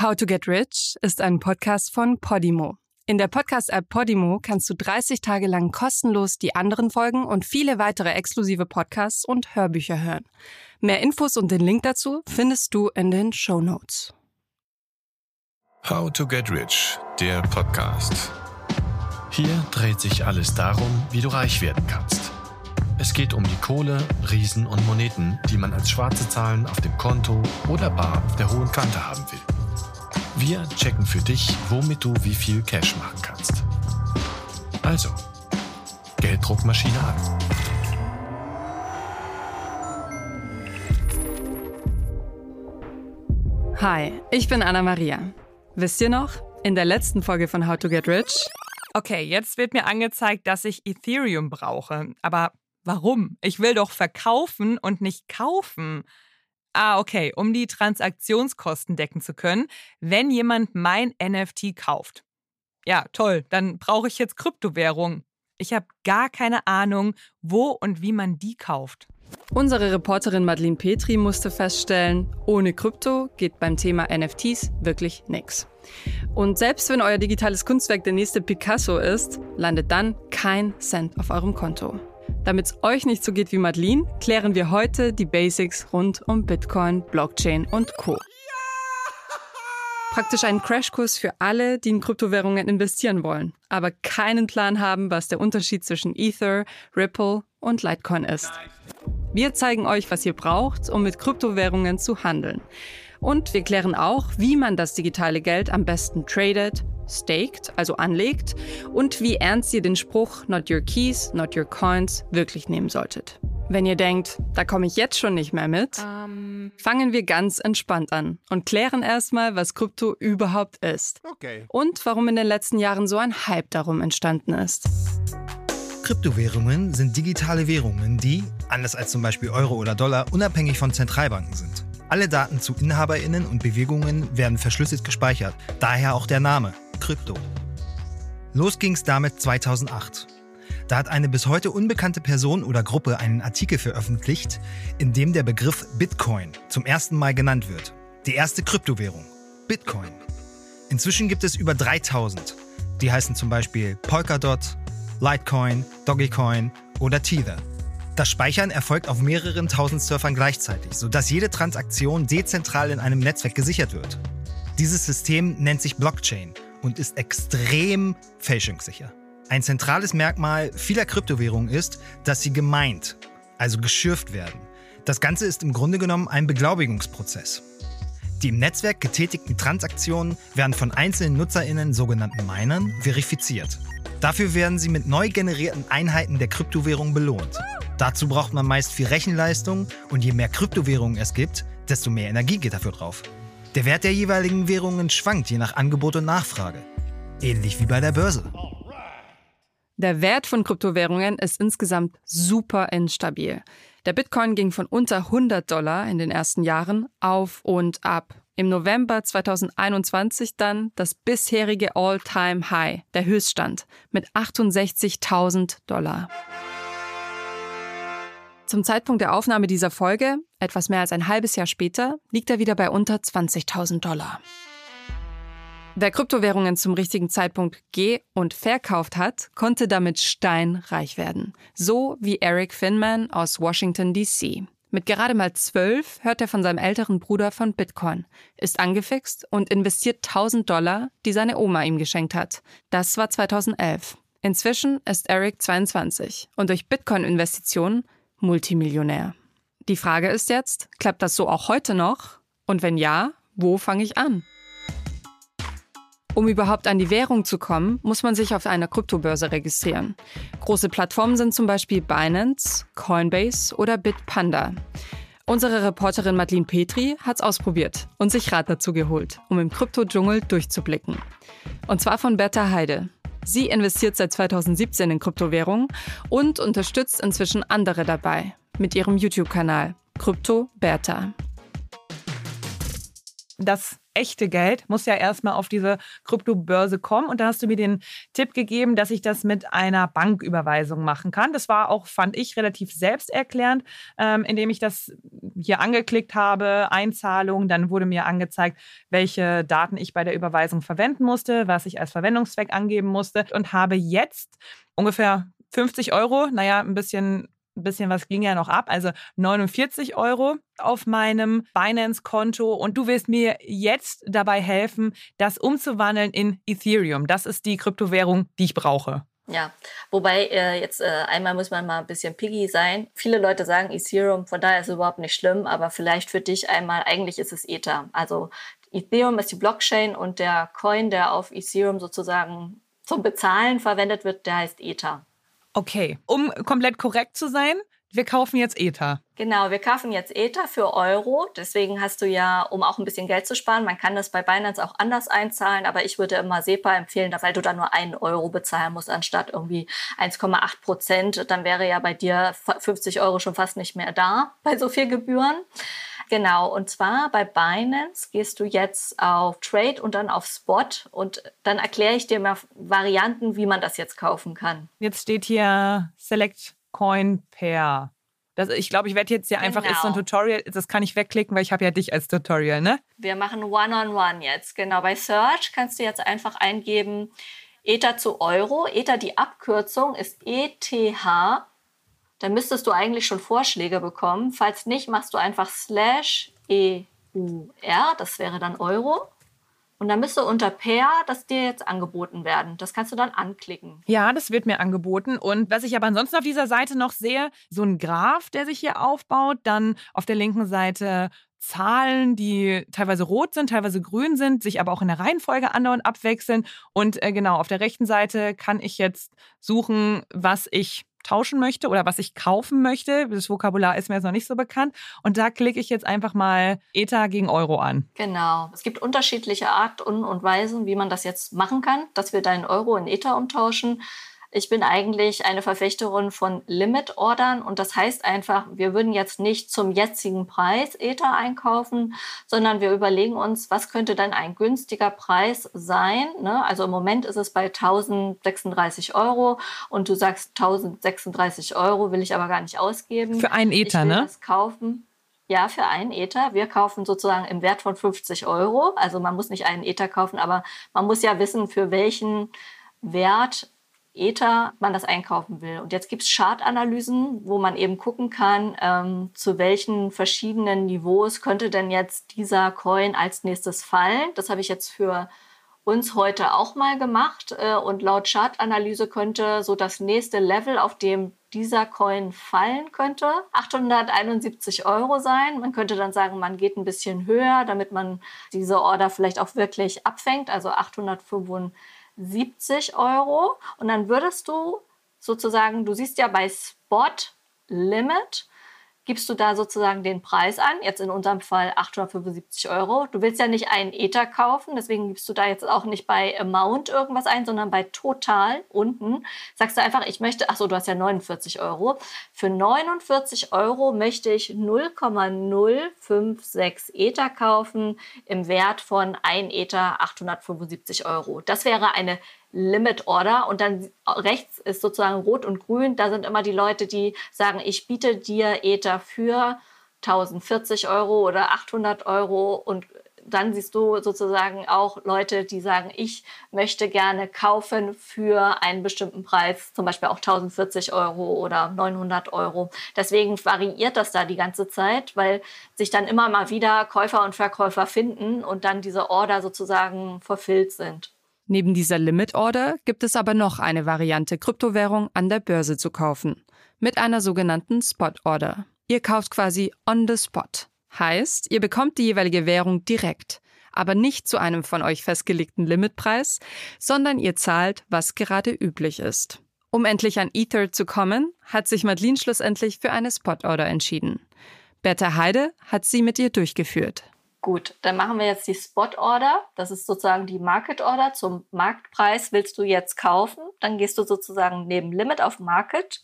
How to Get Rich ist ein Podcast von Podimo. In der Podcast-App Podimo kannst du 30 Tage lang kostenlos die anderen Folgen und viele weitere exklusive Podcasts und Hörbücher hören. Mehr Infos und den Link dazu findest du in den Show Notes. How to Get Rich, der Podcast. Hier dreht sich alles darum, wie du reich werden kannst. Es geht um die Kohle, Riesen und Moneten, die man als schwarze Zahlen auf dem Konto oder bar auf der hohen Kante haben will. Wir checken für dich, womit du wie viel Cash machen kannst. Also, Gelddruckmaschine an. Hi, ich bin Anna Maria. Wisst ihr noch? In der letzten Folge von How to Get Rich? Okay, jetzt wird mir angezeigt, dass ich Ethereum brauche. Aber warum? Ich will doch verkaufen und nicht kaufen. Ah, okay, um die Transaktionskosten decken zu können, wenn jemand mein NFT kauft. Ja, toll, dann brauche ich jetzt Kryptowährung. Ich habe gar keine Ahnung, wo und wie man die kauft. Unsere Reporterin Madeline Petri musste feststellen, ohne Krypto geht beim Thema NFTs wirklich nichts. Und selbst wenn euer digitales Kunstwerk der nächste Picasso ist, landet dann kein Cent auf eurem Konto. Damit es euch nicht so geht wie Madeline, klären wir heute die Basics rund um Bitcoin, Blockchain und Co. Praktisch ein Crashkurs für alle, die in Kryptowährungen investieren wollen, aber keinen Plan haben, was der Unterschied zwischen Ether, Ripple und Litecoin ist. Wir zeigen euch, was ihr braucht, um mit Kryptowährungen zu handeln. Und wir klären auch, wie man das digitale Geld am besten tradet, staked, also anlegt, und wie ernst ihr den Spruch Not your keys, not your coins wirklich nehmen solltet. Wenn ihr denkt, da komme ich jetzt schon nicht mehr mit, um. fangen wir ganz entspannt an und klären erstmal, was Krypto überhaupt ist. Okay. Und warum in den letzten Jahren so ein Hype darum entstanden ist. Kryptowährungen sind digitale Währungen, die, anders als zum Beispiel Euro oder Dollar, unabhängig von Zentralbanken sind. Alle Daten zu InhaberInnen und Bewegungen werden verschlüsselt gespeichert, daher auch der Name Krypto. Los ging's damit 2008. Da hat eine bis heute unbekannte Person oder Gruppe einen Artikel veröffentlicht, in dem der Begriff Bitcoin zum ersten Mal genannt wird. Die erste Kryptowährung, Bitcoin. Inzwischen gibt es über 3000. Die heißen zum Beispiel Polkadot, Litecoin, Dogecoin oder Tether. Das Speichern erfolgt auf mehreren tausend Surfern gleichzeitig, sodass jede Transaktion dezentral in einem Netzwerk gesichert wird. Dieses System nennt sich Blockchain und ist extrem fälschungssicher. Ein zentrales Merkmal vieler Kryptowährungen ist, dass sie gemeint, also geschürft werden. Das Ganze ist im Grunde genommen ein Beglaubigungsprozess. Die im Netzwerk getätigten Transaktionen werden von einzelnen NutzerInnen, sogenannten Minern, verifiziert. Dafür werden sie mit neu generierten Einheiten der Kryptowährung belohnt. Dazu braucht man meist viel Rechenleistung und je mehr Kryptowährungen es gibt, desto mehr Energie geht dafür drauf. Der Wert der jeweiligen Währungen schwankt je nach Angebot und Nachfrage. Ähnlich wie bei der Börse. Der Wert von Kryptowährungen ist insgesamt super instabil. Der Bitcoin ging von unter 100 Dollar in den ersten Jahren auf und ab. Im November 2021 dann das bisherige All-Time-High, der Höchststand, mit 68.000 Dollar. Zum Zeitpunkt der Aufnahme dieser Folge, etwas mehr als ein halbes Jahr später, liegt er wieder bei unter 20.000 Dollar. Wer Kryptowährungen zum richtigen Zeitpunkt ge- und verkauft hat, konnte damit steinreich werden. So wie Eric Finman aus Washington, D.C. Mit gerade mal zwölf hört er von seinem älteren Bruder von Bitcoin, ist angefixt und investiert 1000 Dollar, die seine Oma ihm geschenkt hat. Das war 2011. Inzwischen ist Eric 22 und durch Bitcoin-Investitionen Multimillionär. Die Frage ist jetzt, klappt das so auch heute noch? Und wenn ja, wo fange ich an? Um überhaupt an die Währung zu kommen, muss man sich auf einer Kryptobörse registrieren. Große Plattformen sind zum Beispiel Binance, Coinbase oder Bitpanda. Unsere Reporterin Madeline Petri hat's ausprobiert und sich Rat dazu geholt, um im Krypto-Dschungel durchzublicken. Und zwar von Bertha Heide. Sie investiert seit 2017 in Kryptowährungen und unterstützt inzwischen andere dabei mit ihrem YouTube-Kanal Krypto Bertha. Das echte Geld muss ja erstmal auf diese Kryptobörse kommen. Und da hast du mir den Tipp gegeben, dass ich das mit einer Banküberweisung machen kann. Das war auch, fand ich, relativ selbsterklärend, ähm, indem ich das hier angeklickt habe, Einzahlung. Dann wurde mir angezeigt, welche Daten ich bei der Überweisung verwenden musste, was ich als Verwendungszweck angeben musste und habe jetzt ungefähr 50 Euro, naja, ein bisschen ein bisschen was ging ja noch ab, also 49 Euro auf meinem Binance-Konto und du wirst mir jetzt dabei helfen, das umzuwandeln in Ethereum. Das ist die Kryptowährung, die ich brauche. Ja, wobei äh, jetzt äh, einmal muss man mal ein bisschen piggy sein. Viele Leute sagen Ethereum, von daher ist es überhaupt nicht schlimm, aber vielleicht für dich einmal, eigentlich ist es Ether. Also Ethereum ist die Blockchain und der Coin, der auf Ethereum sozusagen zum Bezahlen verwendet wird, der heißt Ether. Okay, um komplett korrekt zu sein, wir kaufen jetzt Ether. Genau, wir kaufen jetzt Ether für Euro. Deswegen hast du ja, um auch ein bisschen Geld zu sparen, man kann das bei Binance auch anders einzahlen, aber ich würde immer SEPA empfehlen, weil du da nur einen Euro bezahlen musst, anstatt irgendwie 1,8 Prozent. Dann wäre ja bei dir 50 Euro schon fast nicht mehr da bei so viel Gebühren. Genau, und zwar bei Binance gehst du jetzt auf Trade und dann auf Spot und dann erkläre ich dir mal Varianten, wie man das jetzt kaufen kann. Jetzt steht hier Select Coin Pair. Das, ich glaube, ich werde jetzt hier einfach, ist so ein genau. Tutorial, das kann ich wegklicken, weil ich habe ja dich als Tutorial, ne? Wir machen One-on-One -on -one jetzt. Genau, bei Search kannst du jetzt einfach eingeben Ether zu Euro. Ether, die Abkürzung ist ETH dann müsstest du eigentlich schon Vorschläge bekommen. Falls nicht, machst du einfach slash EUR, das wäre dann Euro. Und dann müsste unter Pair das dir jetzt angeboten werden. Das kannst du dann anklicken. Ja, das wird mir angeboten. Und was ich aber ansonsten auf dieser Seite noch sehe, so ein Graph, der sich hier aufbaut. Dann auf der linken Seite Zahlen, die teilweise rot sind, teilweise grün sind, sich aber auch in der Reihenfolge andauernd abwechseln. Und äh, genau, auf der rechten Seite kann ich jetzt suchen, was ich tauschen möchte oder was ich kaufen möchte. Das Vokabular ist mir jetzt noch nicht so bekannt. Und da klicke ich jetzt einfach mal Ether gegen Euro an. Genau. Es gibt unterschiedliche Arten und Weisen, wie man das jetzt machen kann, dass wir deinen Euro in Ether umtauschen. Ich bin eigentlich eine Verfechterin von Limit-Ordern und das heißt einfach, wir würden jetzt nicht zum jetzigen Preis Ether einkaufen, sondern wir überlegen uns, was könnte dann ein günstiger Preis sein. Ne? Also im Moment ist es bei 1036 Euro und du sagst 1036 Euro will ich aber gar nicht ausgeben. Für einen Ether, ich will ne? Das kaufen. Ja, für einen Ether. Wir kaufen sozusagen im Wert von 50 Euro. Also man muss nicht einen Ether kaufen, aber man muss ja wissen, für welchen Wert Ether man das einkaufen will. Und jetzt gibt es Chartanalysen, wo man eben gucken kann, ähm, zu welchen verschiedenen Niveaus könnte denn jetzt dieser Coin als nächstes fallen. Das habe ich jetzt für uns heute auch mal gemacht. Äh, und laut Chartanalyse könnte so das nächste Level, auf dem dieser Coin fallen könnte, 871 Euro sein. Man könnte dann sagen, man geht ein bisschen höher, damit man diese Order vielleicht auch wirklich abfängt, also 875 70 Euro. Und dann würdest du sozusagen, du siehst ja bei Spot Limit, gibst du da sozusagen den Preis an, jetzt in unserem Fall 875 Euro. Du willst ja nicht einen Ether kaufen, deswegen gibst du da jetzt auch nicht bei Amount irgendwas ein, sondern bei Total unten sagst du einfach, ich möchte, ach so, du hast ja 49 Euro. Für 49 Euro möchte ich 0,056 Ether kaufen im Wert von 1 Ether 875 Euro. Das wäre eine Limit Order und dann rechts ist sozusagen rot und grün. Da sind immer die Leute, die sagen, ich biete dir Ether für 1040 Euro oder 800 Euro und dann siehst du sozusagen auch Leute, die sagen, ich möchte gerne kaufen für einen bestimmten Preis, zum Beispiel auch 1040 Euro oder 900 Euro. Deswegen variiert das da die ganze Zeit, weil sich dann immer mal wieder Käufer und Verkäufer finden und dann diese Order sozusagen verfüllt sind. Neben dieser Limit Order gibt es aber noch eine Variante, Kryptowährung an der Börse zu kaufen. Mit einer sogenannten Spot Order. Ihr kauft quasi on the spot. Heißt, ihr bekommt die jeweilige Währung direkt, aber nicht zu einem von euch festgelegten Limitpreis, sondern ihr zahlt, was gerade üblich ist. Um endlich an Ether zu kommen, hat sich Madeline schlussendlich für eine Spot Order entschieden. Bertha Heide hat sie mit ihr durchgeführt. Gut, dann machen wir jetzt die Spot Order. Das ist sozusagen die Market Order. Zum Marktpreis willst du jetzt kaufen. Dann gehst du sozusagen neben Limit auf Market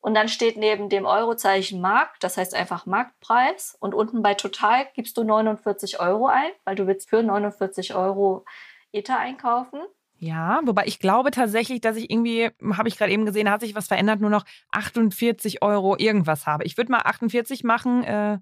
Und dann steht neben dem Eurozeichen Markt, das heißt einfach Marktpreis. Und unten bei Total gibst du 49 Euro ein, weil du willst für 49 Euro Ether einkaufen. Ja, wobei ich glaube tatsächlich, dass ich irgendwie, habe ich gerade eben gesehen, hat sich was verändert, nur noch 48 Euro irgendwas habe. Ich würde mal 48 machen. Äh,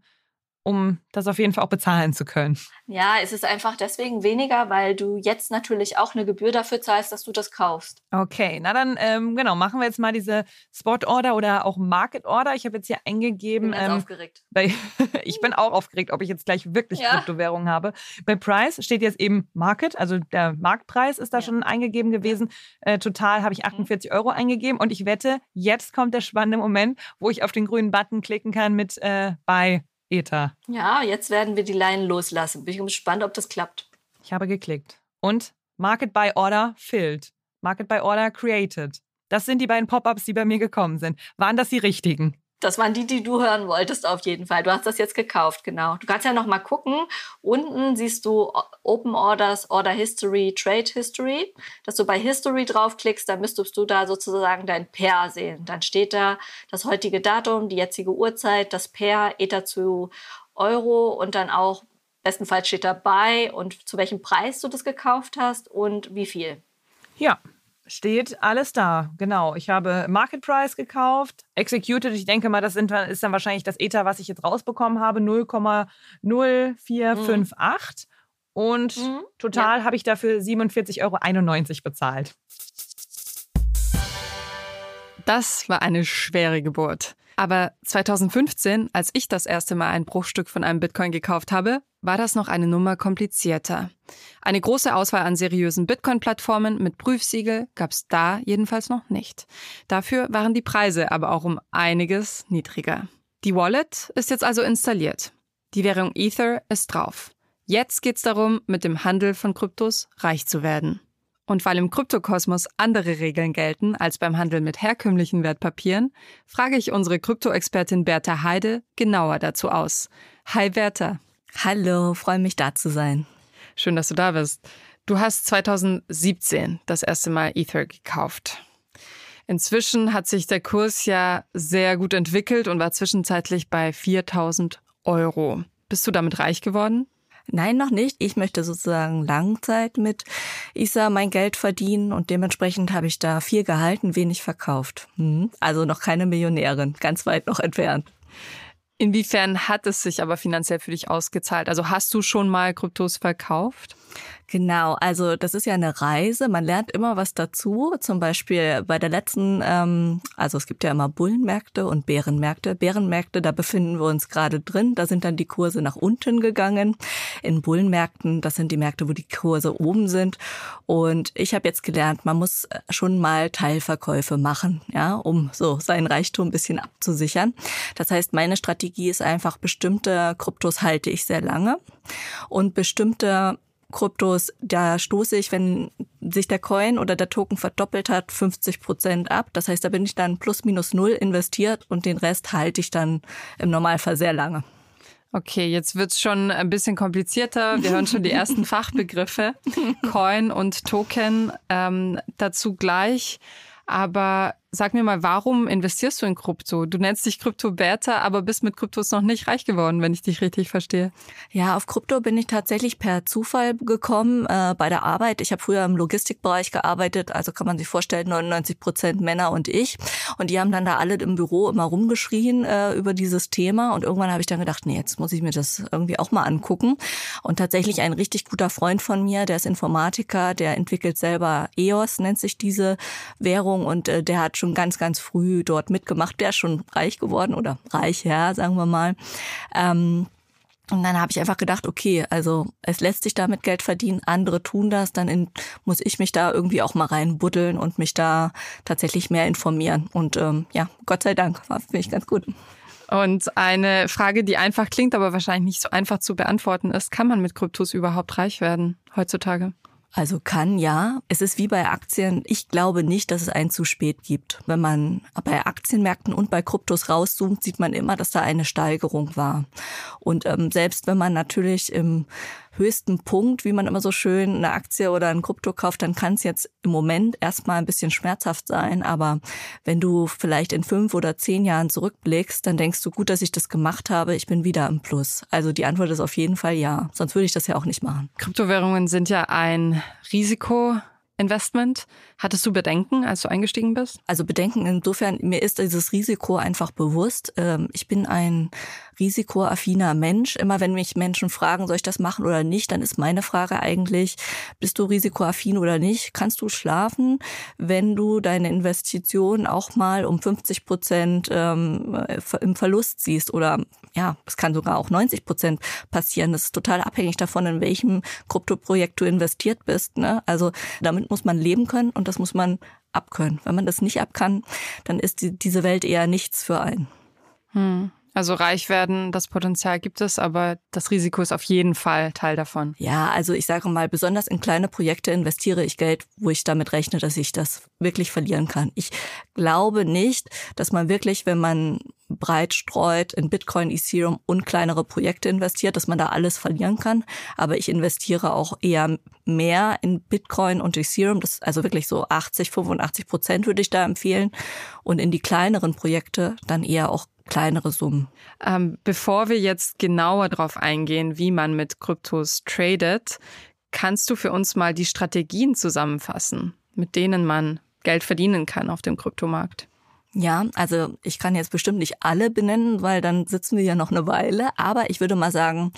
um das auf jeden Fall auch bezahlen zu können. Ja, es ist einfach deswegen weniger, weil du jetzt natürlich auch eine Gebühr dafür zahlst, dass du das kaufst. Okay, na dann ähm, genau, machen wir jetzt mal diese Spot Order oder auch Market Order. Ich habe jetzt hier eingegeben. Ich bin ähm, aufgeregt. Bei, ich bin auch aufgeregt, ob ich jetzt gleich wirklich ja. Kryptowährungen habe. Bei Price steht jetzt eben Market, also der Marktpreis ist da ja. schon eingegeben gewesen. Äh, total habe ich 48 mhm. Euro eingegeben und ich wette, jetzt kommt der spannende Moment, wo ich auf den grünen Button klicken kann mit äh, bei Ether. Ja, jetzt werden wir die Leinen loslassen. Bin ich gespannt, ob das klappt. Ich habe geklickt. Und Market by Order filled. Market by Order created. Das sind die beiden Pop-ups, die bei mir gekommen sind. Waren das die richtigen? Das waren die, die du hören wolltest auf jeden Fall. Du hast das jetzt gekauft, genau. Du kannst ja noch mal gucken. Unten siehst du Open Orders, Order History, Trade History. Dass du bei History draufklickst, dann müsstest du da sozusagen dein Pair sehen. Dann steht da das heutige Datum, die jetzige Uhrzeit, das Pair, Ether zu Euro und dann auch bestenfalls steht dabei und zu welchem Preis du das gekauft hast und wie viel. Ja, Steht alles da, genau. Ich habe Market Price gekauft, Executed, ich denke mal, das ist dann wahrscheinlich das Ether, was ich jetzt rausbekommen habe, 0,0458. Mhm. Und mhm. total ja. habe ich dafür 47,91 Euro bezahlt. Das war eine schwere Geburt. Aber 2015, als ich das erste Mal ein Bruchstück von einem Bitcoin gekauft habe, war das noch eine Nummer komplizierter. Eine große Auswahl an seriösen Bitcoin-Plattformen mit Prüfsiegel gab es da jedenfalls noch nicht. Dafür waren die Preise aber auch um einiges niedriger. Die Wallet ist jetzt also installiert. Die Währung Ether ist drauf. Jetzt geht's darum, mit dem Handel von Kryptos reich zu werden. Und weil im Kryptokosmos andere Regeln gelten als beim Handel mit herkömmlichen Wertpapieren, frage ich unsere Kryptoexpertin Bertha Heide genauer dazu aus. Hi Bertha. Hallo, freue mich da zu sein. Schön, dass du da bist. Du hast 2017 das erste Mal Ether gekauft. Inzwischen hat sich der Kurs ja sehr gut entwickelt und war zwischenzeitlich bei 4000 Euro. Bist du damit reich geworden? Nein, noch nicht. Ich möchte sozusagen Langzeit mit ISA mein Geld verdienen und dementsprechend habe ich da viel gehalten, wenig verkauft. Hm. Also noch keine Millionärin, ganz weit noch entfernt. Inwiefern hat es sich aber finanziell für dich ausgezahlt? Also hast du schon mal Kryptos verkauft? Genau, also das ist ja eine Reise. Man lernt immer was dazu. Zum Beispiel bei der letzten, ähm, also es gibt ja immer Bullenmärkte und Bärenmärkte. Bärenmärkte, da befinden wir uns gerade drin. Da sind dann die Kurse nach unten gegangen. In Bullenmärkten, das sind die Märkte, wo die Kurse oben sind. Und ich habe jetzt gelernt, man muss schon mal Teilverkäufe machen, ja, um so seinen Reichtum ein bisschen abzusichern. Das heißt, meine Strategie ist einfach, bestimmte Kryptos halte ich sehr lange und bestimmte Kryptos, da stoße ich, wenn sich der Coin oder der Token verdoppelt hat, 50 Prozent ab. Das heißt, da bin ich dann plus minus null investiert und den Rest halte ich dann im Normalfall sehr lange. Okay, jetzt wird's schon ein bisschen komplizierter. Wir hören schon die ersten Fachbegriffe. Coin und Token ähm, dazu gleich. Aber Sag mir mal, warum investierst du in Krypto? Du nennst dich Krypto-Beta, aber bist mit Kryptos noch nicht reich geworden, wenn ich dich richtig verstehe. Ja, auf Krypto bin ich tatsächlich per Zufall gekommen äh, bei der Arbeit. Ich habe früher im Logistikbereich gearbeitet, also kann man sich vorstellen, 99 Prozent Männer und ich. Und die haben dann da alle im Büro immer rumgeschrien äh, über dieses Thema. Und irgendwann habe ich dann gedacht, nee, jetzt muss ich mir das irgendwie auch mal angucken. Und tatsächlich ein richtig guter Freund von mir, der ist Informatiker, der entwickelt selber EOS, nennt sich diese Währung. Und äh, der hat schon ganz, ganz früh dort mitgemacht. Der schon reich geworden oder reich, ja, sagen wir mal. Ähm, und dann habe ich einfach gedacht, okay, also es lässt sich damit Geld verdienen, andere tun das, dann in, muss ich mich da irgendwie auch mal reinbuddeln und mich da tatsächlich mehr informieren. Und ähm, ja, Gott sei Dank, war für mich ganz gut. Und eine Frage, die einfach klingt, aber wahrscheinlich nicht so einfach zu beantworten ist, kann man mit Kryptos überhaupt reich werden heutzutage? Also kann ja. Es ist wie bei Aktien. Ich glaube nicht, dass es einen zu spät gibt. Wenn man bei Aktienmärkten und bei Kryptos rauszoomt, sieht man immer, dass da eine Steigerung war. Und ähm, selbst wenn man natürlich im höchsten Punkt, wie man immer so schön eine Aktie oder ein Krypto kauft, dann kann es jetzt im Moment erstmal ein bisschen schmerzhaft sein. Aber wenn du vielleicht in fünf oder zehn Jahren zurückblickst, dann denkst du, gut, dass ich das gemacht habe, ich bin wieder im Plus. Also die Antwort ist auf jeden Fall ja. Sonst würde ich das ja auch nicht machen. Kryptowährungen sind ja ein Risiko. Investment. Hattest du Bedenken, als du eingestiegen bist? Also Bedenken insofern, mir ist dieses Risiko einfach bewusst. Ähm, ich bin ein risikoaffiner Mensch. Immer wenn mich Menschen fragen, soll ich das machen oder nicht, dann ist meine Frage eigentlich, bist du risikoaffin oder nicht? Kannst du schlafen, wenn du deine Investition auch mal um 50 Prozent ähm, im Verlust siehst? Oder ja, es kann sogar auch 90 Prozent passieren. Das ist total abhängig davon, in welchem Kryptoprojekt du investiert bist. Ne? Also damit muss man leben können und das muss man abkönnen. Wenn man das nicht abkann, dann ist die, diese Welt eher nichts für einen. Hm. Also reich werden, das Potenzial gibt es, aber das Risiko ist auf jeden Fall Teil davon. Ja, also ich sage mal, besonders in kleine Projekte investiere ich Geld, wo ich damit rechne, dass ich das wirklich verlieren kann. Ich glaube nicht, dass man wirklich, wenn man breit streut, in Bitcoin, Ethereum und kleinere Projekte investiert, dass man da alles verlieren kann. Aber ich investiere auch eher mehr in Bitcoin und Ethereum. Das also wirklich so 80, 85 Prozent würde ich da empfehlen. Und in die kleineren Projekte dann eher auch kleinere Summen. Ähm, bevor wir jetzt genauer darauf eingehen, wie man mit Kryptos tradet, kannst du für uns mal die Strategien zusammenfassen, mit denen man Geld verdienen kann auf dem Kryptomarkt? Ja, also ich kann jetzt bestimmt nicht alle benennen, weil dann sitzen wir ja noch eine Weile. Aber ich würde mal sagen,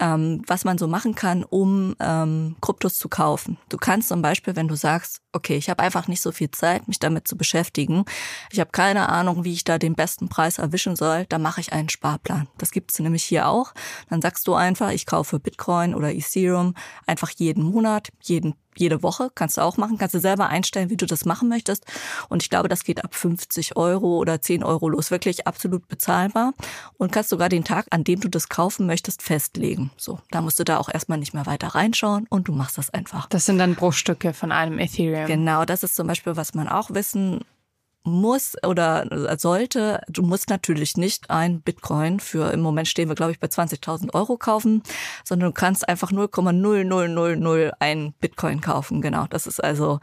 ähm, was man so machen kann, um ähm, Kryptos zu kaufen. Du kannst zum Beispiel, wenn du sagst, okay, ich habe einfach nicht so viel Zeit, mich damit zu beschäftigen, ich habe keine Ahnung, wie ich da den besten Preis erwischen soll, dann mache ich einen Sparplan. Das gibt es nämlich hier auch. Dann sagst du einfach, ich kaufe Bitcoin oder Ethereum einfach jeden Monat, jeden jede Woche, kannst du auch machen, kannst du selber einstellen, wie du das machen möchtest. Und ich glaube, das geht ab 50 Euro oder 10 Euro los, wirklich absolut bezahlbar. Und kannst sogar den Tag, an dem du das kaufen möchtest, festlegen. So, da musst du da auch erstmal nicht mehr weiter reinschauen und du machst das einfach. Das sind dann Bruchstücke von einem Ethereum. Genau, das ist zum Beispiel, was man auch wissen muss oder sollte, du musst natürlich nicht ein Bitcoin für, im Moment stehen wir, glaube ich, bei 20.000 Euro kaufen, sondern du kannst einfach 0,0001 Bitcoin kaufen. Genau, das ist also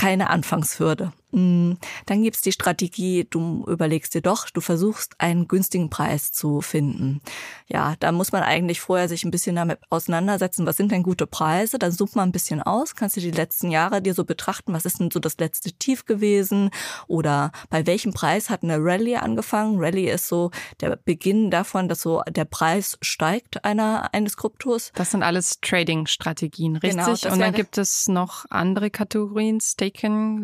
keine Anfangshürde. Mm, dann gibt's die Strategie, du überlegst dir doch, du versuchst einen günstigen Preis zu finden. Ja, da muss man eigentlich vorher sich ein bisschen damit auseinandersetzen, was sind denn gute Preise? Dann sucht man ein bisschen aus, kannst du die letzten Jahre dir so betrachten, was ist denn so das letzte Tief gewesen oder bei welchem Preis hat eine Rallye angefangen? Rallye ist so der Beginn davon, dass so der Preis steigt einer eines Kryptos. Das sind alles Trading-Strategien, richtig? Genau, Und dann gibt es noch andere Kategorien, Staking,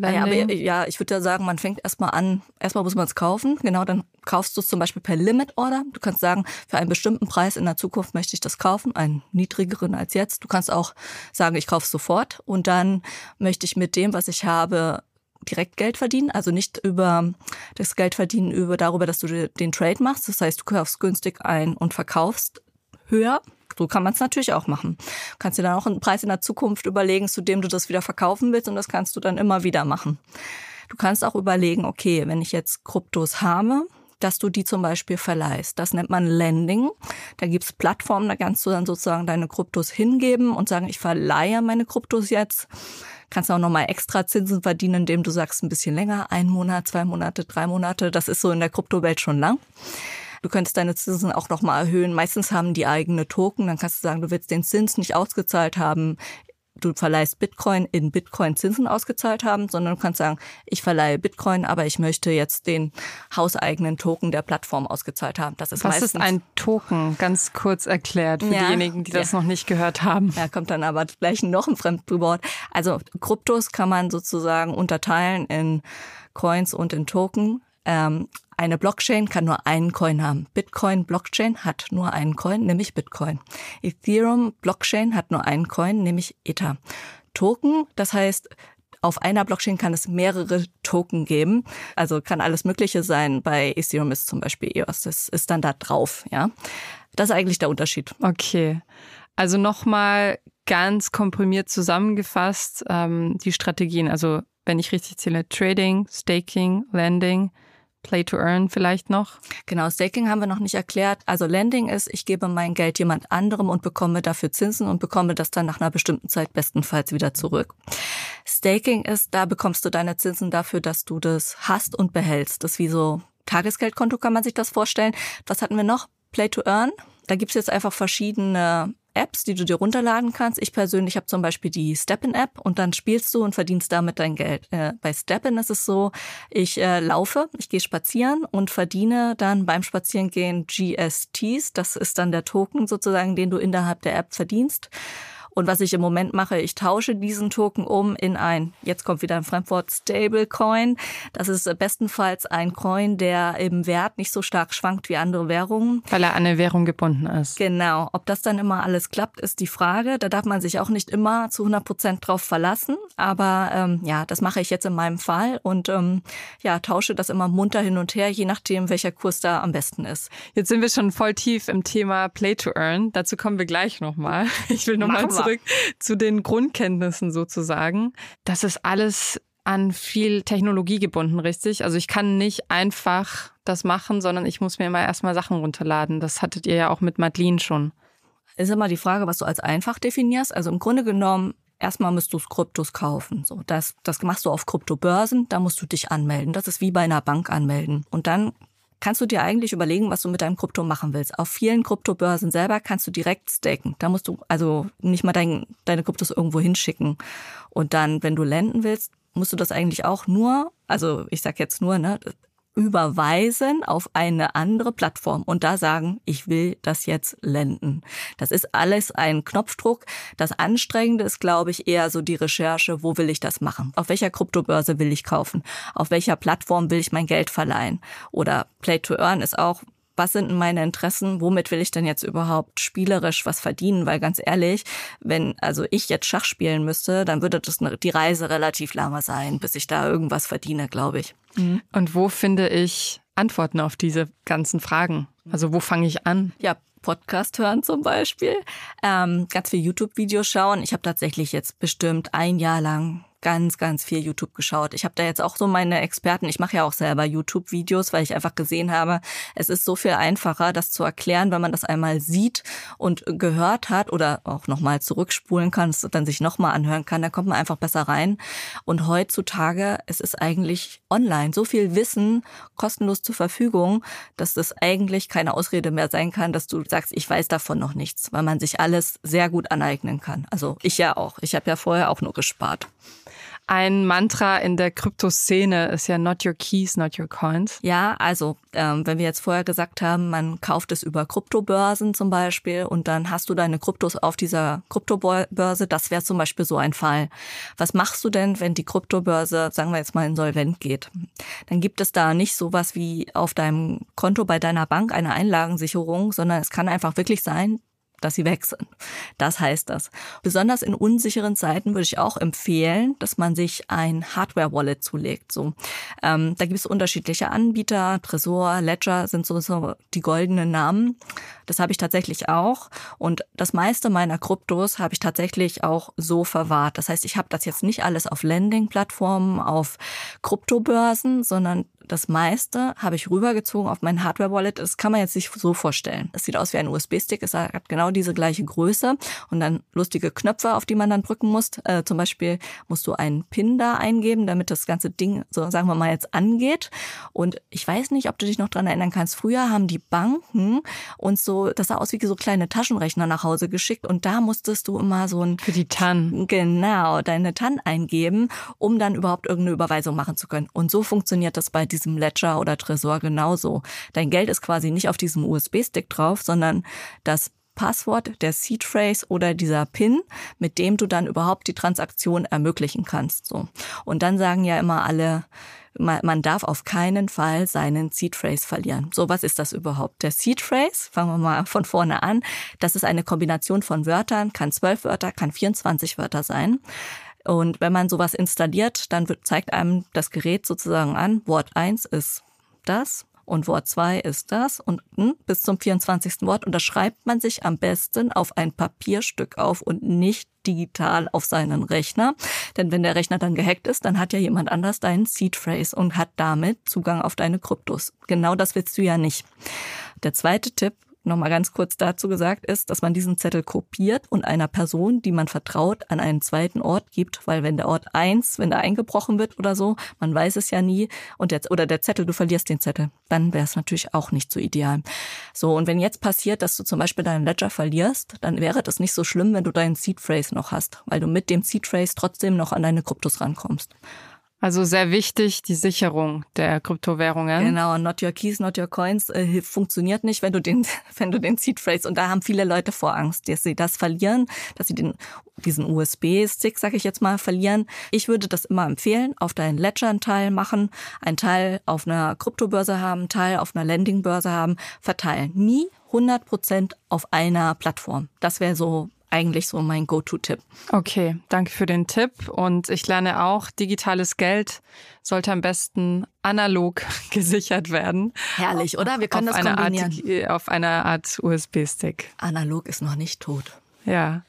Lending. Ja, aber, ja, ich würde ja sagen, man fängt erstmal an, erstmal muss man es kaufen. Genau, dann kaufst du es zum Beispiel per Limit Order. Du kannst sagen, für einen bestimmten Preis in der Zukunft möchte ich das kaufen, einen niedrigeren als jetzt. Du kannst auch sagen, ich kaufe es sofort und dann möchte ich mit dem, was ich habe, direkt Geld verdienen, also nicht über das Geld verdienen über darüber, dass du den Trade machst. Das heißt, du kaufst günstig ein und verkaufst höher. So kann man es natürlich auch machen. Du kannst dir dann auch einen Preis in der Zukunft überlegen, zu dem du das wieder verkaufen willst und das kannst du dann immer wieder machen. Du kannst auch überlegen, okay, wenn ich jetzt Kryptos habe, dass du die zum Beispiel verleihst. Das nennt man Lending. Da gibt's Plattformen, da kannst du dann sozusagen deine Kryptos hingeben und sagen, ich verleihe meine Kryptos jetzt. Kannst auch nochmal extra Zinsen verdienen, indem du sagst, ein bisschen länger, ein Monat, zwei Monate, drei Monate. Das ist so in der Kryptowelt schon lang. Du könntest deine Zinsen auch nochmal erhöhen. Meistens haben die eigene Token. Dann kannst du sagen, du willst den Zins nicht ausgezahlt haben du verleihst Bitcoin in Bitcoin Zinsen ausgezahlt haben, sondern du kannst sagen, ich verleihe Bitcoin, aber ich möchte jetzt den hauseigenen Token der Plattform ausgezahlt haben. Das ist Was ist ein Token? Ganz kurz erklärt für ja, diejenigen, die das ja. noch nicht gehört haben. Ja, kommt dann aber gleich noch ein Fremdwort. Also Kryptos kann man sozusagen unterteilen in Coins und in Token. Ähm, eine Blockchain kann nur einen Coin haben. Bitcoin Blockchain hat nur einen Coin, nämlich Bitcoin. Ethereum Blockchain hat nur einen Coin, nämlich Ether. Token, das heißt, auf einer Blockchain kann es mehrere Token geben. Also kann alles Mögliche sein. Bei Ethereum ist zum Beispiel EOS, das ist dann da drauf, ja. Das ist eigentlich der Unterschied. Okay. Also nochmal ganz komprimiert zusammengefasst, ähm, die Strategien. Also wenn ich richtig zähle, Trading, Staking, Lending, Play to Earn vielleicht noch? Genau, Staking haben wir noch nicht erklärt. Also Lending ist, ich gebe mein Geld jemand anderem und bekomme dafür Zinsen und bekomme das dann nach einer bestimmten Zeit bestenfalls wieder zurück. Staking ist, da bekommst du deine Zinsen dafür, dass du das hast und behältst. Das ist wie so Tagesgeldkonto, kann man sich das vorstellen. Was hatten wir noch? Play to Earn. Da gibt's jetzt einfach verschiedene Apps, die du dir runterladen kannst. Ich persönlich habe zum Beispiel die Steppen-App und dann spielst du und verdienst damit dein Geld. Äh, bei Steppen ist es so, ich äh, laufe, ich gehe spazieren und verdiene dann beim Spazierengehen GSTs. Das ist dann der Token sozusagen, den du innerhalb der App verdienst. Und was ich im Moment mache, ich tausche diesen Token um in ein, jetzt kommt wieder ein Fremdwort, Stablecoin. Das ist bestenfalls ein Coin, der im Wert nicht so stark schwankt wie andere Währungen. Weil er an eine Währung gebunden ist. Genau. Ob das dann immer alles klappt, ist die Frage. Da darf man sich auch nicht immer zu 100 Prozent drauf verlassen. Aber ähm, ja, das mache ich jetzt in meinem Fall und ähm, ja, tausche das immer munter hin und her, je nachdem, welcher Kurs da am besten ist. Jetzt sind wir schon voll tief im Thema Play to Earn. Dazu kommen wir gleich nochmal. Ich will nochmal zurück zu den Grundkenntnissen sozusagen. Das ist alles an viel Technologie gebunden, richtig? Also ich kann nicht einfach das machen, sondern ich muss mir immer erstmal Sachen runterladen. Das hattet ihr ja auch mit Madeline schon. Ist immer die Frage, was du als einfach definierst. Also im Grunde genommen, erstmal musst du Kryptos kaufen. So, das, das machst du auf Kryptobörsen, da musst du dich anmelden. Das ist wie bei einer Bank anmelden. Und dann kannst du dir eigentlich überlegen, was du mit deinem Krypto machen willst. Auf vielen Kryptobörsen selber kannst du direkt staken. Da musst du also nicht mal dein, deine Kryptos irgendwo hinschicken. Und dann, wenn du lenden willst, musst du das eigentlich auch nur, also ich sag jetzt nur, ne, überweisen auf eine andere Plattform und da sagen, ich will das jetzt lenden. Das ist alles ein Knopfdruck. Das Anstrengende ist, glaube ich, eher so die Recherche, wo will ich das machen? Auf welcher Kryptobörse will ich kaufen? Auf welcher Plattform will ich mein Geld verleihen? Oder Play to Earn ist auch was sind meine Interessen, womit will ich denn jetzt überhaupt spielerisch was verdienen? Weil ganz ehrlich, wenn also ich jetzt Schach spielen müsste, dann würde das die Reise relativ lange sein, bis ich da irgendwas verdiene, glaube ich. Mhm. Und wo finde ich Antworten auf diese ganzen Fragen? Also wo fange ich an? Ja, Podcast hören zum Beispiel, ähm, ganz viel YouTube-Videos schauen. Ich habe tatsächlich jetzt bestimmt ein Jahr lang ganz, ganz viel YouTube geschaut. Ich habe da jetzt auch so meine Experten. Ich mache ja auch selber YouTube-Videos, weil ich einfach gesehen habe, es ist so viel einfacher, das zu erklären, wenn man das einmal sieht und gehört hat oder auch nochmal zurückspulen kann, dann sich nochmal anhören kann. Da kommt man einfach besser rein. Und heutzutage, es ist eigentlich online so viel Wissen kostenlos zur Verfügung, dass das eigentlich keine Ausrede mehr sein kann, dass du sagst, ich weiß davon noch nichts, weil man sich alles sehr gut aneignen kann. Also ich ja auch. Ich habe ja vorher auch nur gespart. Ein Mantra in der Kryptoszene ist ja not your keys, not your coins. Ja, also ähm, wenn wir jetzt vorher gesagt haben, man kauft es über Kryptobörsen zum Beispiel und dann hast du deine Kryptos auf dieser Kryptobörse, das wäre zum Beispiel so ein Fall. Was machst du denn, wenn die Kryptobörse, sagen wir jetzt mal, insolvent geht? Dann gibt es da nicht sowas wie auf deinem Konto bei deiner Bank eine Einlagensicherung, sondern es kann einfach wirklich sein, dass sie weg sind. Das heißt das. Besonders in unsicheren Zeiten würde ich auch empfehlen, dass man sich ein Hardware-Wallet zulegt. So, ähm, da gibt es unterschiedliche Anbieter. Tresor, Ledger sind so, so die goldenen Namen. Das habe ich tatsächlich auch. Und das meiste meiner Kryptos habe ich tatsächlich auch so verwahrt. Das heißt, ich habe das jetzt nicht alles auf Lending-Plattformen, auf Kryptobörsen, sondern das meiste habe ich rübergezogen auf mein Hardware-Wallet. Das kann man jetzt sich so vorstellen. Es sieht aus wie ein USB-Stick. Es hat genau diese gleiche Größe und dann lustige Knöpfe, auf die man dann drücken muss. Äh, zum Beispiel musst du einen PIN da eingeben, damit das ganze Ding, so sagen wir mal, jetzt angeht. Und ich weiß nicht, ob du dich noch dran erinnern kannst. Früher haben die Banken uns so, das sah aus wie so kleine Taschenrechner nach Hause geschickt und da musstest du immer so ein... Für die TAN. Genau, deine TAN eingeben, um dann überhaupt irgendeine Überweisung machen zu können. Und so funktioniert das bei diesem Ledger oder Tresor genauso. Dein Geld ist quasi nicht auf diesem USB-Stick drauf, sondern das Passwort, der Seed Phrase oder dieser PIN, mit dem du dann überhaupt die Transaktion ermöglichen kannst. So. Und dann sagen ja immer alle, man darf auf keinen Fall seinen Seed Phrase verlieren. So, was ist das überhaupt? Der Seed Phrase, fangen wir mal von vorne an, das ist eine Kombination von Wörtern, kann zwölf Wörter, kann 24 Wörter sein. Und wenn man sowas installiert, dann zeigt einem das Gerät sozusagen an, Wort eins ist das, Und Wort zwei ist das. Und hm, bis zum 24. Wort unterschreibt man sich am besten auf ein Papierstück auf und nicht digital auf seinen Rechner. Denn wenn der Rechner dann gehackt ist, dann hat ja jemand anders deinen Seed Phrase und hat damit Zugang auf deine Kryptos. Genau das willst du ja nicht. Der zweite Tipp nochmal ganz kurz dazu gesagt ist, dass man diesen Zettel kopiert und einer Person, die man vertraut, an einen zweiten Ort gibt, weil wenn der Ort eins, wenn da eingebrochen wird oder so, man weiß es ja nie und der, oder der Zettel, du verlierst den Zettel, dann wäre es natürlich auch nicht so ideal. So, und wenn jetzt passiert, dass du zum Beispiel deinen Ledger verlierst, dann wäre das nicht so schlimm, wenn du deinen Seed Phrase noch hast, weil du mit dem Seed Phrase trotzdem noch an deine Kryptos rankommst. Also sehr wichtig, die Sicherung der Kryptowährungen. Genau, not your keys, not your coins äh, funktioniert nicht, wenn du den, wenn du den Seed Phrase und da haben viele Leute vor Angst, dass sie das verlieren, dass sie den, diesen USB-Stick, sag ich jetzt mal, verlieren. Ich würde das immer empfehlen, auf deinen Ledger einen Teil machen, einen Teil auf einer Kryptobörse haben, einen Teil auf einer Landingbörse haben, verteilen. Nie 100 Prozent auf einer Plattform. Das wäre so eigentlich so mein Go-To-Tipp. Okay, danke für den Tipp. Und ich lerne auch, digitales Geld sollte am besten analog gesichert werden. Herrlich, oder? Wir können auf das kombinieren. Art, auf einer Art USB-Stick. Analog ist noch nicht tot. Ja,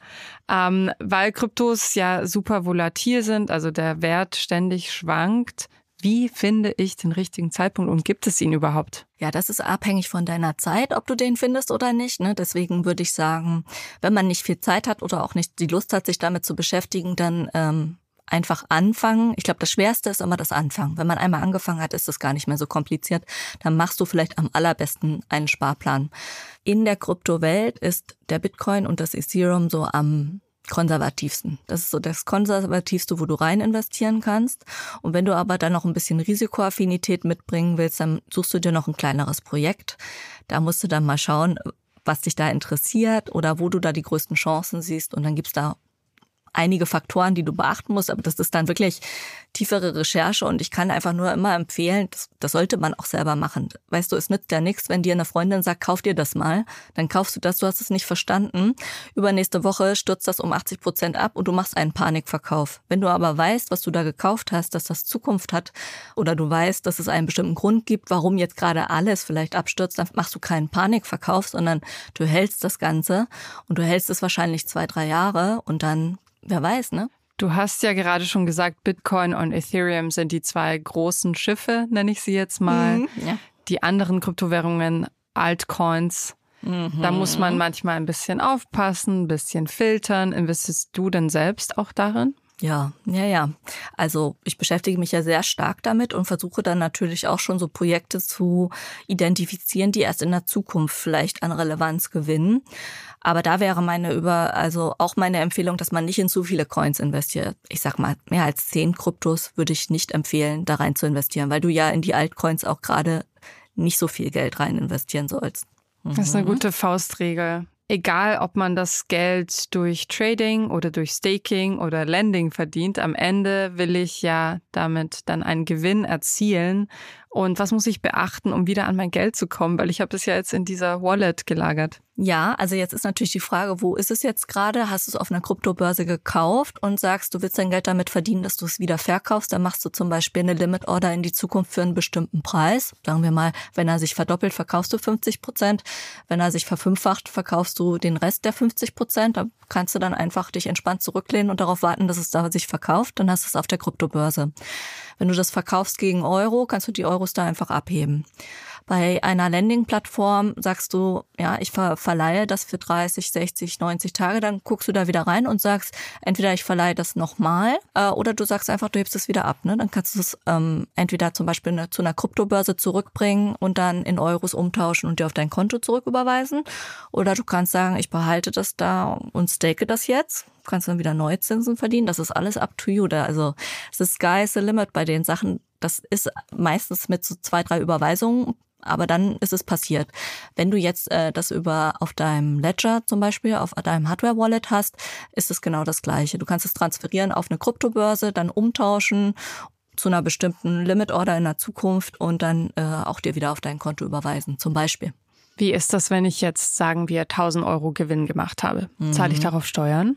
ähm, weil Kryptos ja super volatil sind, also der Wert ständig schwankt, wie finde ich den richtigen Zeitpunkt und gibt es ihn überhaupt? Ja, das ist abhängig von deiner Zeit, ob du den findest oder nicht. Ne? Deswegen würde ich sagen, wenn man nicht viel Zeit hat oder auch nicht die Lust hat, sich damit zu beschäftigen, dann ähm, einfach anfangen. Ich glaube, das Schwerste ist immer das Anfangen. Wenn man einmal angefangen hat, ist es gar nicht mehr so kompliziert. Dann machst du vielleicht am allerbesten einen Sparplan. In der Kryptowelt ist der Bitcoin und das Ethereum so am konservativsten. Das ist so das konservativste, wo du rein investieren kannst. Und wenn du aber dann noch ein bisschen Risikoaffinität mitbringen willst, dann suchst du dir noch ein kleineres Projekt. Da musst du dann mal schauen, was dich da interessiert oder wo du da die größten Chancen siehst. Und dann gibt's da einige Faktoren, die du beachten musst, aber das ist dann wirklich tiefere Recherche und ich kann einfach nur immer empfehlen, das, das sollte man auch selber machen. Weißt du, es nützt ja nichts, wenn dir eine Freundin sagt, kauf dir das mal, dann kaufst du das, du hast es nicht verstanden. Übernächste Woche stürzt das um 80 Prozent ab und du machst einen Panikverkauf. Wenn du aber weißt, was du da gekauft hast, dass das Zukunft hat oder du weißt, dass es einen bestimmten Grund gibt, warum jetzt gerade alles vielleicht abstürzt, dann machst du keinen Panikverkauf, sondern du hältst das Ganze und du hältst es wahrscheinlich zwei, drei Jahre und dann Wer weiß, ne? Du hast ja gerade schon gesagt, Bitcoin und Ethereum sind die zwei großen Schiffe, nenne ich sie jetzt mal. Mhm, ja. Die anderen Kryptowährungen, Altcoins, mhm. da muss man manchmal ein bisschen aufpassen, ein bisschen filtern. Investierst du denn selbst auch darin? Ja, ja, ja. Also ich beschäftige mich ja sehr stark damit und versuche dann natürlich auch schon so Projekte zu identifizieren, die erst in der Zukunft vielleicht an Relevanz gewinnen. Aber da wäre meine über, also auch meine Empfehlung, dass man nicht in zu viele Coins investiert. Ich sag mal, mehr als zehn Kryptos würde ich nicht empfehlen, da rein zu investieren, weil du ja in die Altcoins auch gerade nicht so viel Geld rein investieren sollst. Das ist eine mhm. gute Faustregel. Egal, ob man das Geld durch Trading oder durch Staking oder Lending verdient, am Ende will ich ja damit dann einen Gewinn erzielen. Und was muss ich beachten, um wieder an mein Geld zu kommen? Weil ich habe es ja jetzt in dieser Wallet gelagert. Ja, also jetzt ist natürlich die Frage, wo ist es jetzt gerade? Hast du es auf einer Kryptobörse gekauft und sagst, du willst dein Geld damit verdienen, dass du es wieder verkaufst? Dann machst du zum Beispiel eine Limit Order in die Zukunft für einen bestimmten Preis. Sagen wir mal, wenn er sich verdoppelt, verkaufst du 50 Prozent. Wenn er sich verfünffacht, verkaufst du den Rest der 50 Prozent. Da kannst du dann einfach dich entspannt zurücklehnen und darauf warten, dass es da sich verkauft. Dann hast du es auf der Kryptobörse. Wenn du das verkaufst gegen Euro, kannst du die Euros da einfach abheben. Bei einer Landing-Plattform sagst du, ja, ich ver verleihe das für 30, 60, 90 Tage, dann guckst du da wieder rein und sagst, entweder ich verleihe das nochmal äh, oder du sagst einfach, du hebst es wieder ab. Ne? Dann kannst du es ähm, entweder zum Beispiel ne, zu einer Kryptobörse zurückbringen und dann in Euros umtauschen und dir auf dein Konto zurücküberweisen. Oder du kannst sagen, ich behalte das da und stake das jetzt kannst dann wieder neue Zinsen verdienen. Das ist alles up to you. Da, also es ist sky is the limit bei den Sachen. Das ist meistens mit so zwei, drei Überweisungen aber dann ist es passiert. Wenn du jetzt äh, das über auf deinem Ledger zum Beispiel, auf deinem Hardware-Wallet hast, ist es genau das Gleiche. Du kannst es transferieren auf eine Kryptobörse, dann umtauschen zu einer bestimmten Limit-Order in der Zukunft und dann äh, auch dir wieder auf dein Konto überweisen, zum Beispiel. Wie ist das, wenn ich jetzt, sagen wir, 1000 Euro Gewinn gemacht habe? Mhm. Zahle ich darauf Steuern?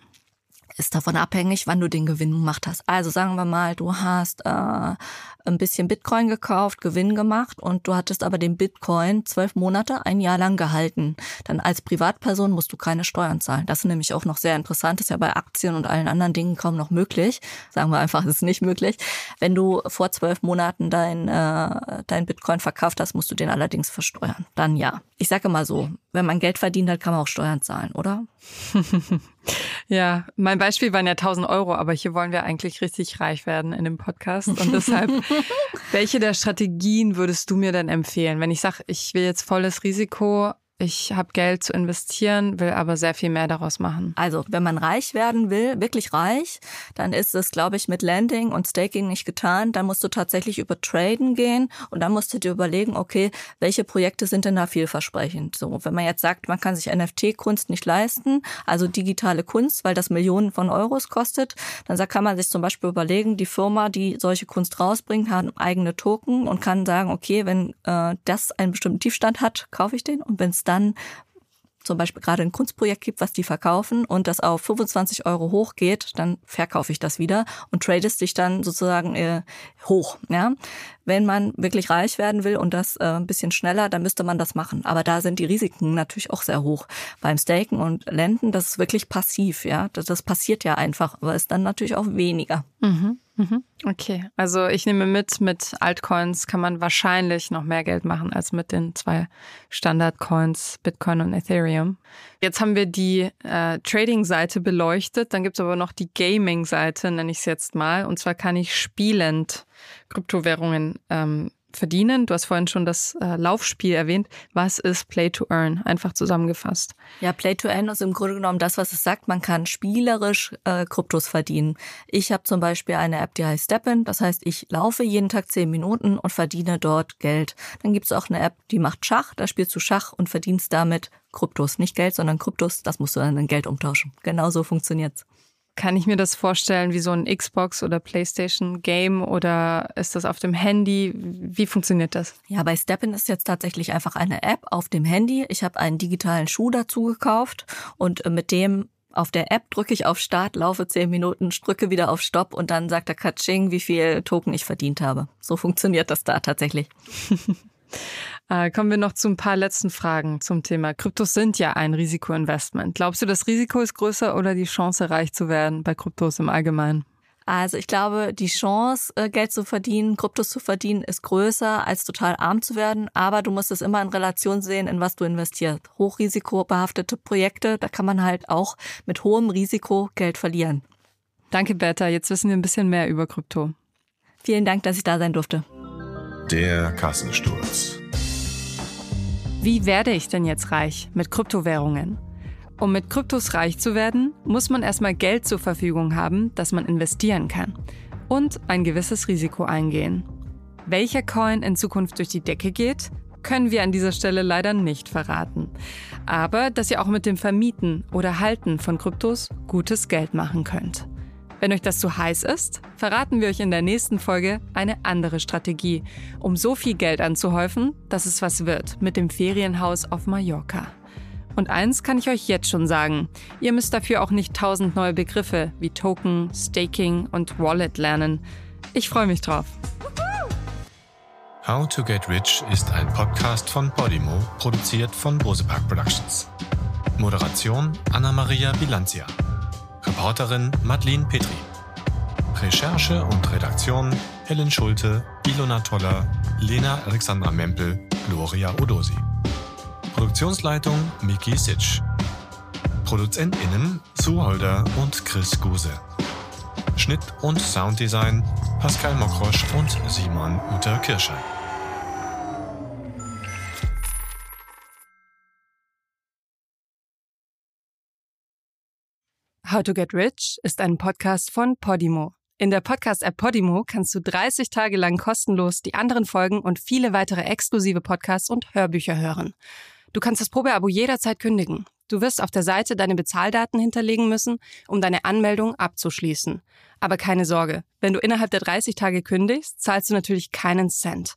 Ist davon abhängig, wann du den Gewinn gemacht hast. Also sagen wir mal, du hast äh, ein bisschen Bitcoin gekauft, Gewinn gemacht und du hattest aber den Bitcoin zwölf Monate, ein Jahr lang gehalten. Dann als Privatperson musst du keine Steuern zahlen. Das ist nämlich auch noch sehr interessant. Das ist ja bei Aktien und allen anderen Dingen kaum noch möglich. Sagen wir einfach, es ist nicht möglich. Wenn du vor zwölf Monaten dein, äh, dein Bitcoin verkauft hast, musst du den allerdings versteuern. Dann ja. Ich sage mal so, wenn man Geld verdient hat, kann man auch Steuern zahlen, oder? ja, mein Beispiel waren ja 1000 Euro, aber hier wollen wir eigentlich richtig reich werden in dem Podcast. Und deshalb, welche der Strategien würdest du mir denn empfehlen? Wenn ich sage, ich will jetzt volles Risiko, ich habe Geld zu investieren, will aber sehr viel mehr daraus machen. Also, wenn man reich werden will, wirklich reich, dann ist es, glaube ich, mit Landing und Staking nicht getan. Dann musst du tatsächlich über Traden gehen und dann musst du dir überlegen, okay, welche Projekte sind denn da vielversprechend? So, wenn man jetzt sagt, man kann sich NFT-Kunst nicht leisten, also digitale Kunst, weil das Millionen von Euros kostet, dann kann man sich zum Beispiel überlegen, die Firma, die solche Kunst rausbringt, hat eigene Token und kann sagen, okay, wenn äh, das einen bestimmten Tiefstand hat, kaufe ich den und wenn es dann zum Beispiel gerade ein Kunstprojekt gibt, was die verkaufen und das auf 25 Euro hochgeht, dann verkaufe ich das wieder und tradest dich dann sozusagen äh, hoch. Ja? Wenn man wirklich reich werden will und das äh, ein bisschen schneller, dann müsste man das machen. Aber da sind die Risiken natürlich auch sehr hoch. Beim Staken und Lenden, das ist wirklich passiv. Ja, Das, das passiert ja einfach, aber ist dann natürlich auch weniger. Mhm. Mhm. Okay, also ich nehme mit, mit Altcoins kann man wahrscheinlich noch mehr Geld machen als mit den zwei Standardcoins, Bitcoin und Ethereum. Jetzt haben wir die äh, Trading-Seite beleuchtet, dann gibt es aber noch die Gaming-Seite, nenne ich es jetzt mal. Und zwar kann ich spielend Kryptowährungen ähm, verdienen. Du hast vorhin schon das äh, Laufspiel erwähnt. Was ist Play to Earn? Einfach zusammengefasst. Ja, Play to Earn ist im Grunde genommen das, was es sagt. Man kann spielerisch äh, Kryptos verdienen. Ich habe zum Beispiel eine App, die heißt Steppen. Das heißt, ich laufe jeden Tag zehn Minuten und verdiene dort Geld. Dann gibt es auch eine App, die macht Schach. Da spielst du Schach und verdienst damit Kryptos. Nicht Geld, sondern Kryptos. Das musst du dann in Geld umtauschen. Genau so funktioniert's. Kann ich mir das vorstellen wie so ein Xbox oder PlayStation Game oder ist das auf dem Handy? Wie funktioniert das? Ja, bei Steppen ist jetzt tatsächlich einfach eine App auf dem Handy. Ich habe einen digitalen Schuh dazu gekauft und äh, mit dem auf der App drücke ich auf Start, laufe zehn Minuten, drücke wieder auf Stopp und dann sagt der Katsching, wie viel Token ich verdient habe. So funktioniert das da tatsächlich. Äh, kommen wir noch zu ein paar letzten Fragen zum Thema. Kryptos sind ja ein Risikoinvestment. Glaubst du, das Risiko ist größer oder die Chance, reich zu werden bei Kryptos im Allgemeinen? Also ich glaube, die Chance, äh, Geld zu verdienen, Kryptos zu verdienen, ist größer, als total arm zu werden. Aber du musst es immer in Relation sehen, in was du investierst. Hochrisikobehaftete Projekte, da kann man halt auch mit hohem Risiko Geld verlieren. Danke, Bertha. Jetzt wissen wir ein bisschen mehr über Krypto. Vielen Dank, dass ich da sein durfte. Der Kassensturz. Wie werde ich denn jetzt reich mit Kryptowährungen? Um mit Kryptos reich zu werden, muss man erstmal Geld zur Verfügung haben, das man investieren kann und ein gewisses Risiko eingehen. Welcher Coin in Zukunft durch die Decke geht, können wir an dieser Stelle leider nicht verraten. Aber dass ihr auch mit dem Vermieten oder Halten von Kryptos gutes Geld machen könnt. Wenn euch das zu heiß ist, verraten wir euch in der nächsten Folge eine andere Strategie, um so viel Geld anzuhäufen, dass es was wird mit dem Ferienhaus auf Mallorca. Und eins kann ich euch jetzt schon sagen, ihr müsst dafür auch nicht tausend neue Begriffe wie Token, Staking und Wallet lernen. Ich freue mich drauf. How to Get Rich ist ein Podcast von Podimo, produziert von Bosepark Productions. Moderation Anna-Maria Bilanzia. Reporterin Madeleine Petri. Recherche und Redaktion Helen Schulte, Ilona Toller, Lena Alexandra Mempel, Gloria Odosi. Produktionsleitung Miki Sitsch. ProduzentInnen Sue Holder und Chris Guse. Schnitt und Sounddesign Pascal Mokrosch und Simon Uter Kirscher. How to Get Rich ist ein Podcast von Podimo. In der Podcast-App Podimo kannst du 30 Tage lang kostenlos die anderen Folgen und viele weitere exklusive Podcasts und Hörbücher hören. Du kannst das Probeabo jederzeit kündigen. Du wirst auf der Seite deine Bezahldaten hinterlegen müssen, um deine Anmeldung abzuschließen. Aber keine Sorge, wenn du innerhalb der 30 Tage kündigst, zahlst du natürlich keinen Cent.